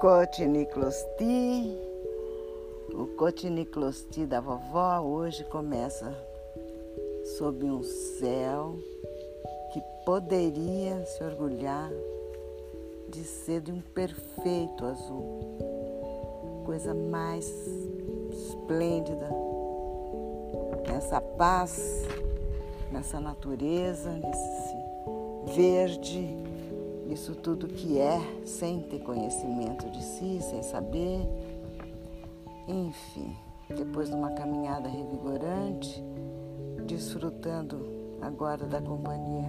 Cotiniclosti. O Cotiniclosti da vovó hoje começa sob um céu que poderia se orgulhar de ser de um perfeito azul. Coisa mais esplêndida. Nessa paz, nessa natureza, nesse verde, isso tudo que é, sem ter conhecimento de si, sem saber. Enfim, depois de uma caminhada revigorante, desfrutando agora da companhia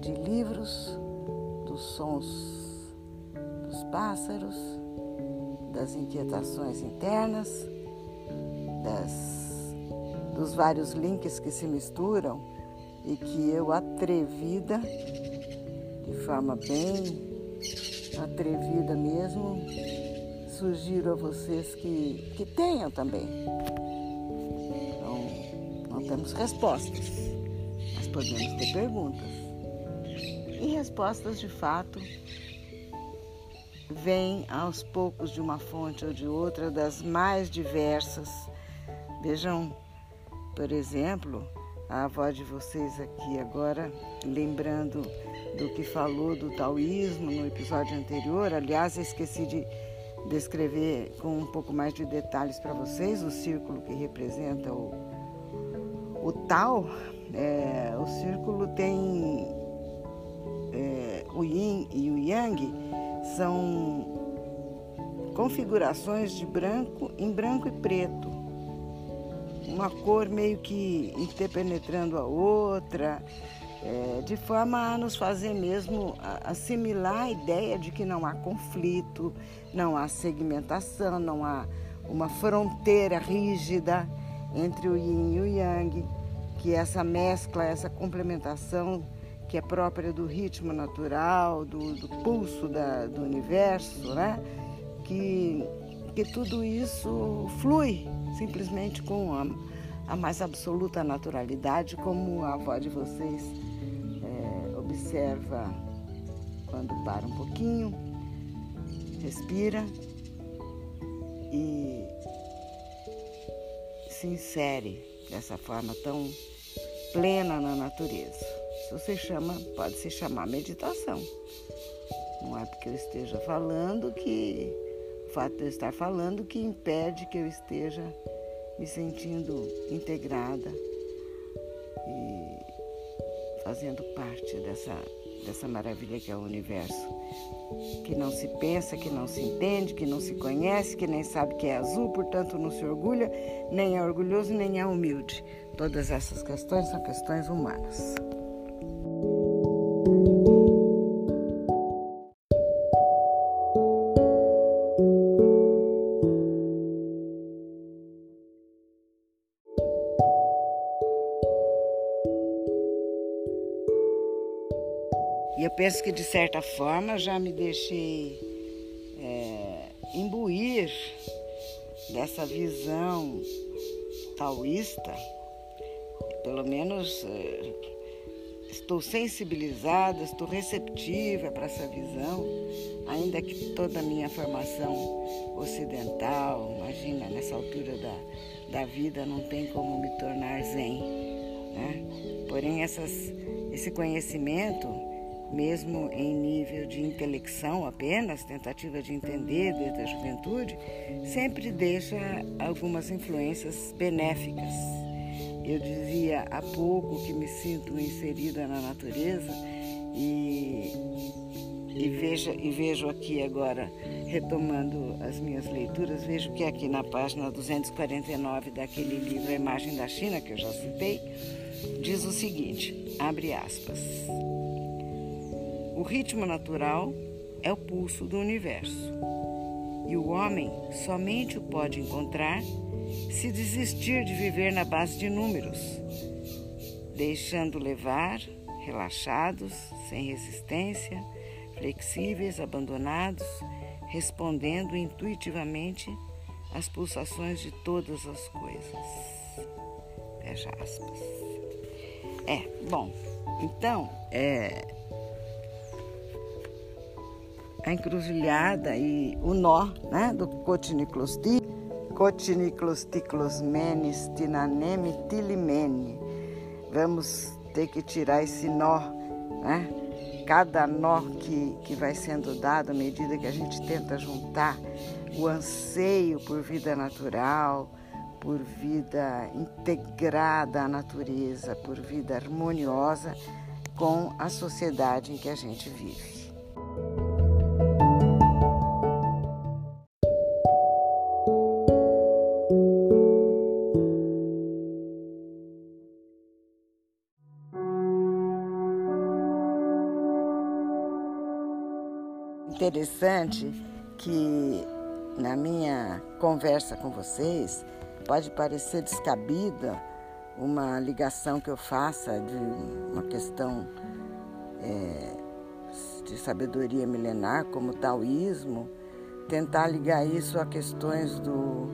de livros, dos sons dos pássaros, das inquietações internas, das, dos vários links que se misturam e que eu, atrevida, de forma bem atrevida mesmo, sugiro a vocês que, que tenham também. Não, não temos respostas, mas podemos ter perguntas. E respostas de fato vêm aos poucos de uma fonte ou de outra, das mais diversas. Vejam, por exemplo, a avó de vocês aqui agora, lembrando do que falou do taoísmo no episódio anterior. Aliás, esqueci de descrever com um pouco mais de detalhes para vocês o círculo que representa o, o Tao. É, o círculo tem é, o Yin e o Yang, são configurações de branco em branco e preto uma cor meio que interpenetrando a outra, é, de forma a nos fazer mesmo assimilar a ideia de que não há conflito, não há segmentação, não há uma fronteira rígida entre o yin e o yang, que essa mescla, essa complementação que é própria do ritmo natural, do, do pulso da, do universo, né? que, que tudo isso flui simplesmente com a, a mais absoluta naturalidade, como a avó de vocês observa quando para um pouquinho, respira e se insere dessa forma tão plena na natureza. Isso se chama, pode se chamar meditação. Não é porque eu esteja falando que o fato de eu estar falando que impede que eu esteja me sentindo integrada fazendo parte dessa, dessa maravilha que é o universo. Que não se pensa, que não se entende, que não se conhece, que nem sabe que é azul, portanto não se orgulha, nem é orgulhoso, nem é humilde. Todas essas questões são questões humanas. Penso que de certa forma já me deixei é, imbuir dessa visão taoísta, pelo menos é, estou sensibilizada, estou receptiva para essa visão, ainda que toda a minha formação ocidental, imagina, nessa altura da, da vida não tem como me tornar zen. Né? Porém, essas, esse conhecimento mesmo em nível de intelecção apenas, tentativa de entender desde a juventude, sempre deixa algumas influências benéficas. Eu dizia há pouco que me sinto inserida na natureza e, e, veja, e vejo aqui agora, retomando as minhas leituras, vejo que aqui na página 249 daquele livro A Imagem da China, que eu já citei, diz o seguinte, abre aspas. O ritmo natural é o pulso do universo. E o homem somente o pode encontrar se desistir de viver na base de números, deixando levar, relaxados, sem resistência, flexíveis, abandonados, respondendo intuitivamente às pulsações de todas as coisas. Fecha aspas. É, bom, então, é, a encruzilhada e o nó né, do cotiniclosti, cotiniclosticlosmenes tinaneme tilimene. Vamos ter que tirar esse nó, né? Cada nó que, que vai sendo dado à medida que a gente tenta juntar o anseio por vida natural, por vida integrada à natureza, por vida harmoniosa com a sociedade em que a gente vive. Interessante que na minha conversa com vocês pode parecer descabida uma ligação que eu faça de uma questão é, de sabedoria milenar, como o taoísmo, tentar ligar isso a questões do,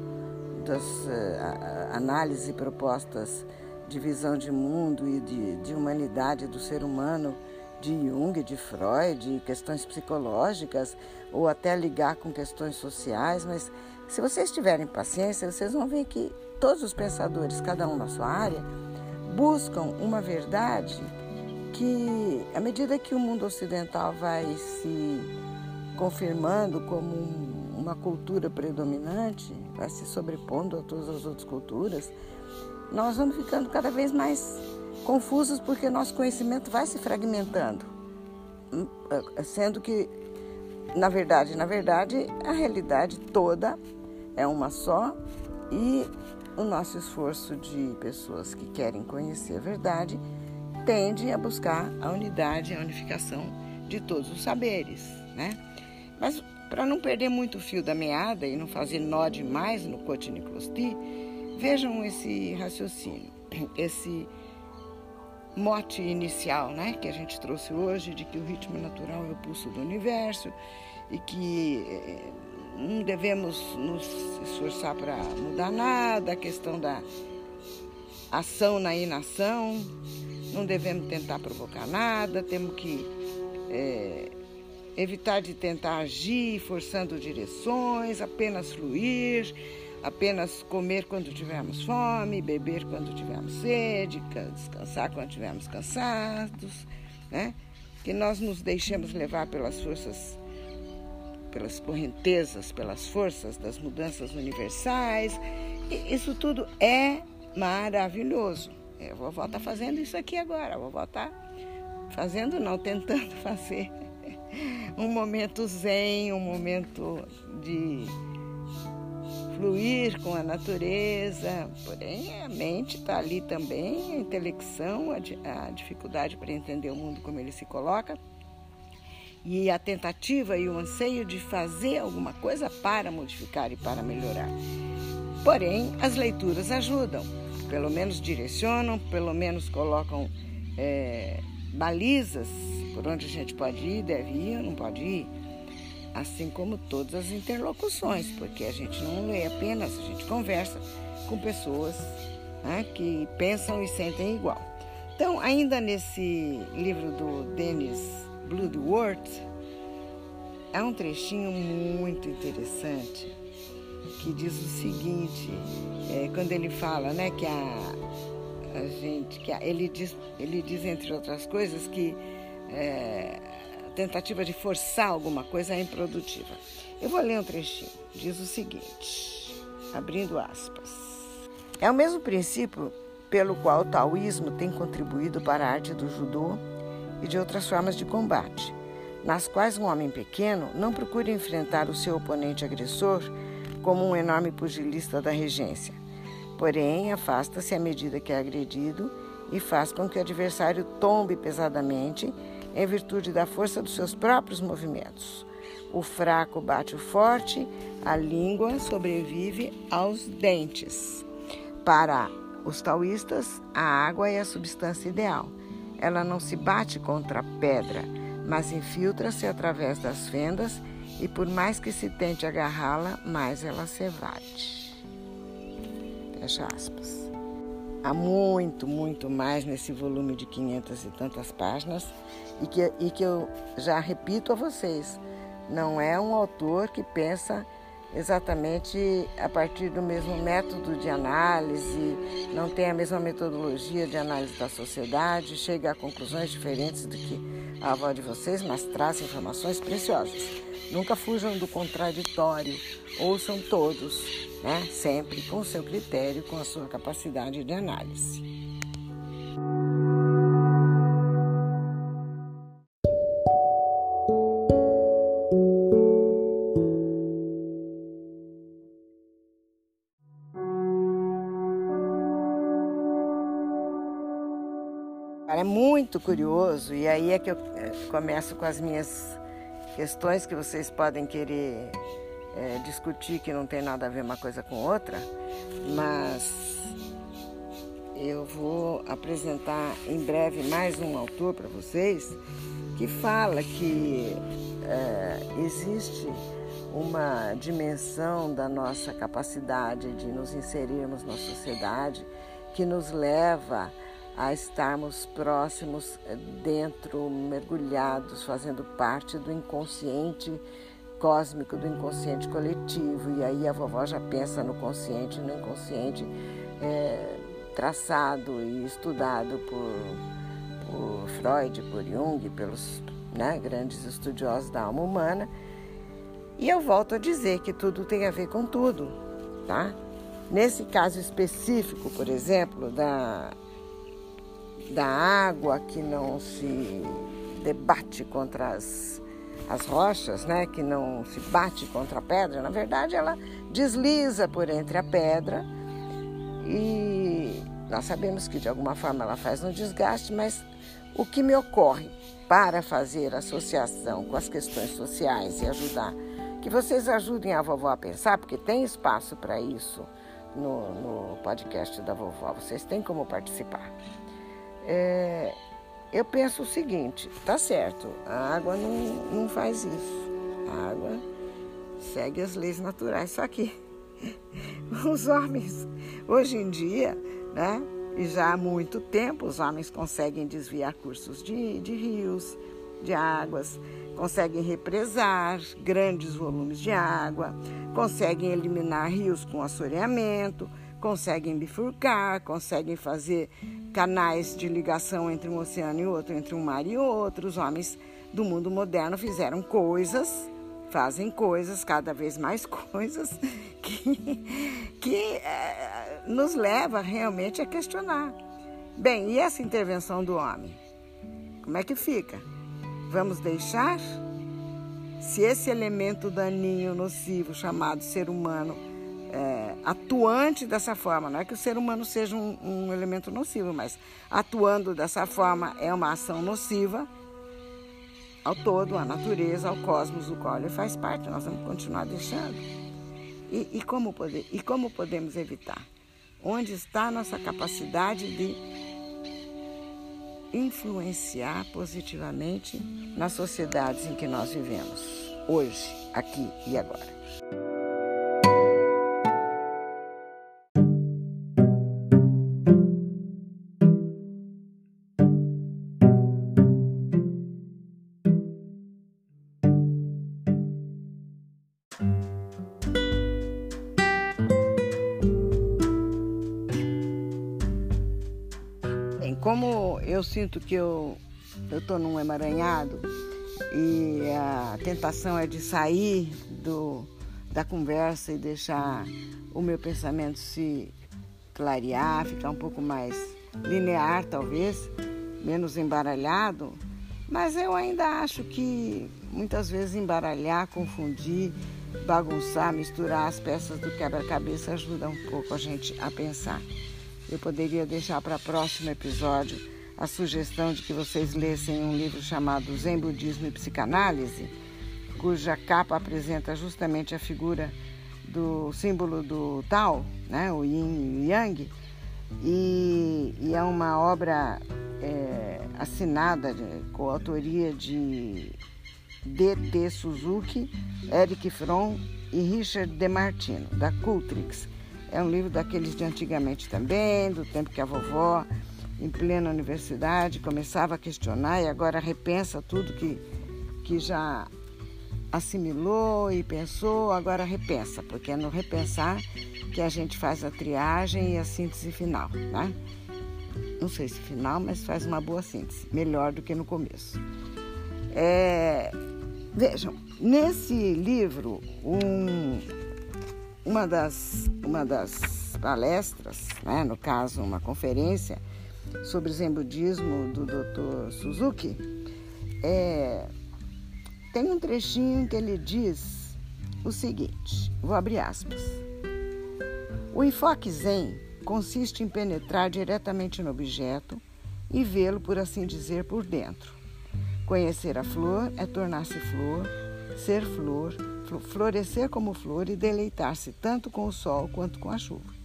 das uh, análises e propostas de visão de mundo e de, de humanidade do ser humano de Jung, de Freud, questões psicológicas, ou até ligar com questões sociais, mas se vocês tiverem paciência, vocês vão ver que todos os pensadores, cada um na sua área, buscam uma verdade que, à medida que o mundo ocidental vai se confirmando como uma cultura predominante, vai se sobrepondo a todas as outras culturas, nós vamos ficando cada vez mais confusos porque nosso conhecimento vai se fragmentando, sendo que, na verdade, na verdade, a realidade toda é uma só e o nosso esforço de pessoas que querem conhecer a verdade tende a buscar a unidade, a unificação de todos os saberes, né? Mas para não perder muito o fio da meada e não fazer nó demais no Cotiniclosti, vejam esse raciocínio, esse mote inicial, né, que a gente trouxe hoje de que o ritmo natural é o pulso do universo e que eh, não devemos nos esforçar para mudar nada, a questão da ação na inação, não devemos tentar provocar nada, temos que é, evitar de tentar agir forçando direções, apenas fluir, apenas comer quando tivermos fome, beber quando tivermos sede, descansar quando tivermos cansados, né? Que nós nos deixemos levar pelas forças, pelas correntezas, pelas forças das mudanças universais. E isso tudo é maravilhoso. A vovó está fazendo isso aqui agora. A vovó está fazendo, não, tentando fazer um momento zen, um momento de fluir com a natureza. Porém, a mente está ali também, a intelecção, a, a dificuldade para entender o mundo como ele se coloca. E a tentativa e o anseio de fazer alguma coisa para modificar e para melhorar. Porém, as leituras ajudam pelo menos direcionam, pelo menos colocam é, balizas por onde a gente pode ir, deve ir não pode ir. Assim como todas as interlocuções, porque a gente não lê apenas, a gente conversa com pessoas né, que pensam e sentem igual. Então, ainda nesse livro do Dennis Bloodworth, há um trechinho muito interessante que diz o seguinte, é, quando ele fala, né, que a, a gente, que a, ele diz, ele diz entre outras coisas que é, tentativa de forçar alguma coisa é improdutiva. Eu vou ler um trechinho. Diz o seguinte, abrindo aspas. É o mesmo princípio pelo qual o taoísmo tem contribuído para a arte do judô e de outras formas de combate, nas quais um homem pequeno não procura enfrentar o seu oponente agressor como um enorme pugilista da regência. Porém, afasta-se à medida que é agredido e faz com que o adversário tombe pesadamente em virtude da força dos seus próprios movimentos. O fraco bate o forte, a língua sobrevive aos dentes. Para os taoístas, a água é a substância ideal. Ela não se bate contra a pedra, mas infiltra-se através das fendas e por mais que se tente agarrá-la, mais ela se evade. Fecha aspas. Há muito, muito mais nesse volume de 500 e tantas páginas e que, e que eu já repito a vocês, não é um autor que pensa exatamente a partir do mesmo método de análise, não tem a mesma metodologia de análise da sociedade, chega a conclusões diferentes do que a avó de vocês, mas traz informações preciosas. Nunca fujam do contraditório, ouçam todos, né? sempre com o seu critério, com a sua capacidade de análise. É muito curioso, e aí é que eu é, começo com as minhas questões que vocês podem querer é, discutir, que não tem nada a ver uma coisa com outra, mas eu vou apresentar em breve mais um autor para vocês que fala que é, existe uma dimensão da nossa capacidade de nos inserirmos na sociedade que nos leva a estarmos próximos dentro, mergulhados, fazendo parte do inconsciente cósmico, do inconsciente coletivo. E aí a vovó já pensa no consciente, no inconsciente é, traçado e estudado por, por Freud, por Jung, pelos né, grandes estudiosos da alma humana. E eu volto a dizer que tudo tem a ver com tudo, tá? Nesse caso específico, por exemplo, da da água que não se debate contra as, as rochas, né? que não se bate contra a pedra, na verdade ela desliza por entre a pedra e nós sabemos que de alguma forma ela faz um desgaste, mas o que me ocorre para fazer associação com as questões sociais e ajudar, que vocês ajudem a vovó a pensar, porque tem espaço para isso no, no podcast da vovó, vocês têm como participar. É, eu penso o seguinte, tá certo, a água não, não faz isso. A água segue as leis naturais, só que os homens, hoje em dia, né, e já há muito tempo, os homens conseguem desviar cursos de, de rios, de águas, conseguem represar grandes volumes de água, conseguem eliminar rios com assoreamento, conseguem bifurcar, conseguem fazer canais de ligação entre um oceano e outro, entre um mar e outro. Os homens do mundo moderno fizeram coisas, fazem coisas, cada vez mais coisas, que, que é, nos leva realmente a questionar. Bem, e essa intervenção do homem? Como é que fica? Vamos deixar? Se esse elemento daninho, nocivo, chamado ser humano, é, atuante dessa forma. Não é que o ser humano seja um, um elemento nocivo, mas atuando dessa forma é uma ação nociva ao todo, à natureza, ao cosmos, do qual ele faz parte. Nós vamos continuar deixando. E, e, como, poder, e como podemos evitar? Onde está a nossa capacidade de influenciar positivamente nas sociedades em que nós vivemos, hoje, aqui e agora? Sinto que eu estou num emaranhado e a tentação é de sair do, da conversa e deixar o meu pensamento se clarear, ficar um pouco mais linear, talvez, menos embaralhado, mas eu ainda acho que muitas vezes embaralhar, confundir, bagunçar, misturar as peças do quebra-cabeça ajuda um pouco a gente a pensar. Eu poderia deixar para o próximo episódio a sugestão de que vocês lessem um livro chamado Zen Budismo e Psicanálise, cuja capa apresenta justamente a figura do símbolo do Tao, né, o Yin e o Yang, e, e é uma obra é, assinada com a autoria de D.T. Suzuki, Eric Fromm e Richard DeMartino, da Cultrix. É um livro daqueles de antigamente também, do tempo que a vovó, em plena universidade, começava a questionar e agora repensa tudo que, que já assimilou e pensou, agora repensa, porque é no repensar que a gente faz a triagem e a síntese final, né? Não sei se final, mas faz uma boa síntese, melhor do que no começo. É, vejam, nesse livro, um, uma, das, uma das palestras, né, no caso, uma conferência sobre Zen Budismo do Dr. Suzuki, é, tem um trechinho que ele diz o seguinte: vou abrir aspas. O enfoque Zen consiste em penetrar diretamente no objeto e vê-lo, por assim dizer, por dentro. Conhecer a flor é tornar-se flor, ser flor, florescer como flor e deleitar-se tanto com o sol quanto com a chuva.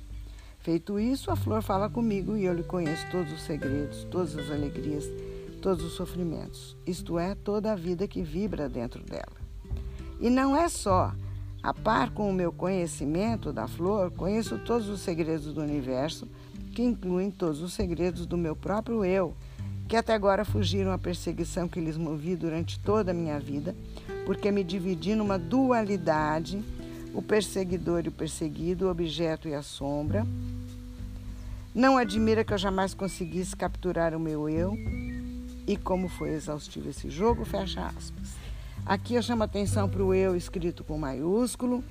Feito isso, a flor fala comigo e eu lhe conheço todos os segredos, todas as alegrias todos os sofrimentos, isto é, toda a vida que vibra dentro dela. E não é só. A par com o meu conhecimento da flor, conheço todos os segredos do universo, que incluem todos os segredos do meu próprio eu, que até agora fugiram à perseguição que lhes movi durante toda a minha vida, porque me dividi numa dualidade, o perseguidor e o perseguido, o objeto e a sombra. Não admira que eu jamais conseguisse capturar o meu eu, e como foi exaustivo esse jogo, fecha aspas. Aqui eu chamo atenção para o eu escrito com maiúsculo,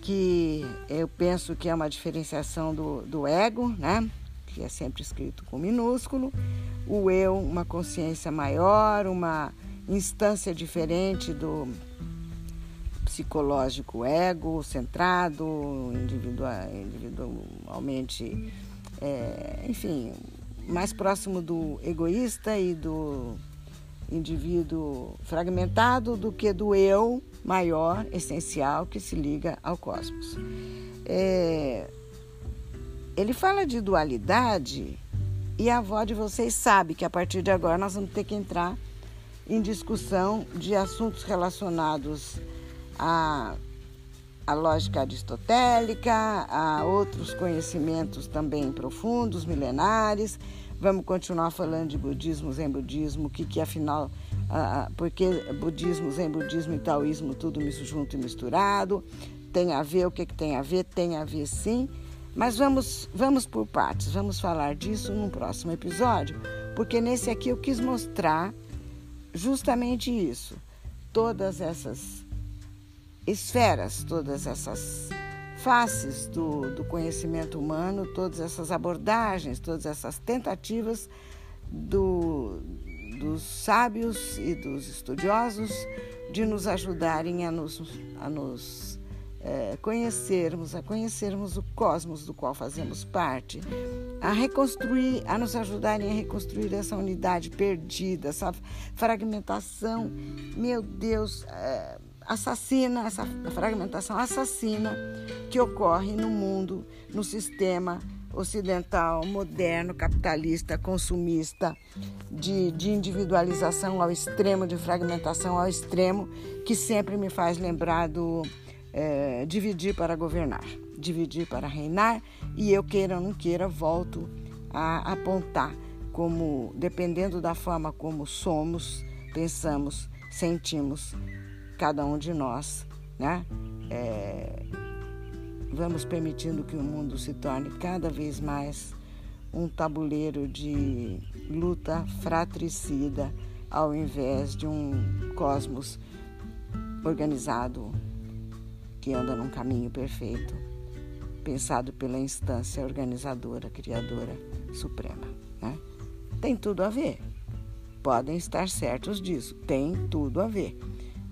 que eu penso que é uma diferenciação do, do ego, né? que é sempre escrito com minúsculo. O eu, uma consciência maior, uma instância diferente do psicológico ego, centrado, individual, individualmente, é, enfim, mais próximo do egoísta e do indivíduo fragmentado do que do eu maior, essencial, que se liga ao cosmos. É, ele fala de dualidade e a avó de vocês sabe que a partir de agora nós vamos ter que entrar em discussão de assuntos relacionados a a lógica aristotélica, a outros conhecimentos também profundos, milenares. Vamos continuar falando de budismo, zen budismo, o que, que afinal, porque budismo, zen budismo e taoísmo tudo junto e misturado. Tem a ver, o que, que tem a ver? Tem a ver sim. Mas vamos, vamos por partes, vamos falar disso num próximo episódio, porque nesse aqui eu quis mostrar justamente isso. Todas essas esferas, todas essas faces do, do conhecimento humano, todas essas abordagens, todas essas tentativas do, dos sábios e dos estudiosos de nos ajudarem a nos, a nos é, conhecermos, a conhecermos o cosmos do qual fazemos parte, a reconstruir, a nos ajudarem a reconstruir essa unidade perdida, essa fragmentação, meu Deus. É, assassina, essa fragmentação assassina que ocorre no mundo, no sistema ocidental, moderno, capitalista, consumista, de, de individualização ao extremo, de fragmentação ao extremo, que sempre me faz lembrar do é, dividir para governar, dividir para reinar, e eu queira ou não queira, volto a apontar como, dependendo da forma como somos, pensamos, sentimos, cada um de nós, né? É, vamos permitindo que o mundo se torne cada vez mais um tabuleiro de luta fratricida, ao invés de um cosmos organizado que anda num caminho perfeito, pensado pela instância organizadora, criadora suprema. Né? Tem tudo a ver. Podem estar certos disso. Tem tudo a ver.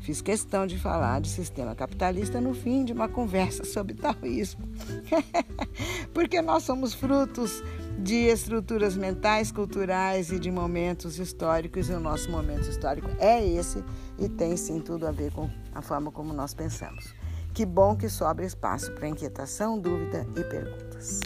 Fiz questão de falar de sistema capitalista no fim de uma conversa sobre taoísmo. Porque nós somos frutos de estruturas mentais, culturais e de momentos históricos, e o nosso momento histórico é esse e tem sim tudo a ver com a forma como nós pensamos. Que bom que sobra espaço para inquietação, dúvida e perguntas.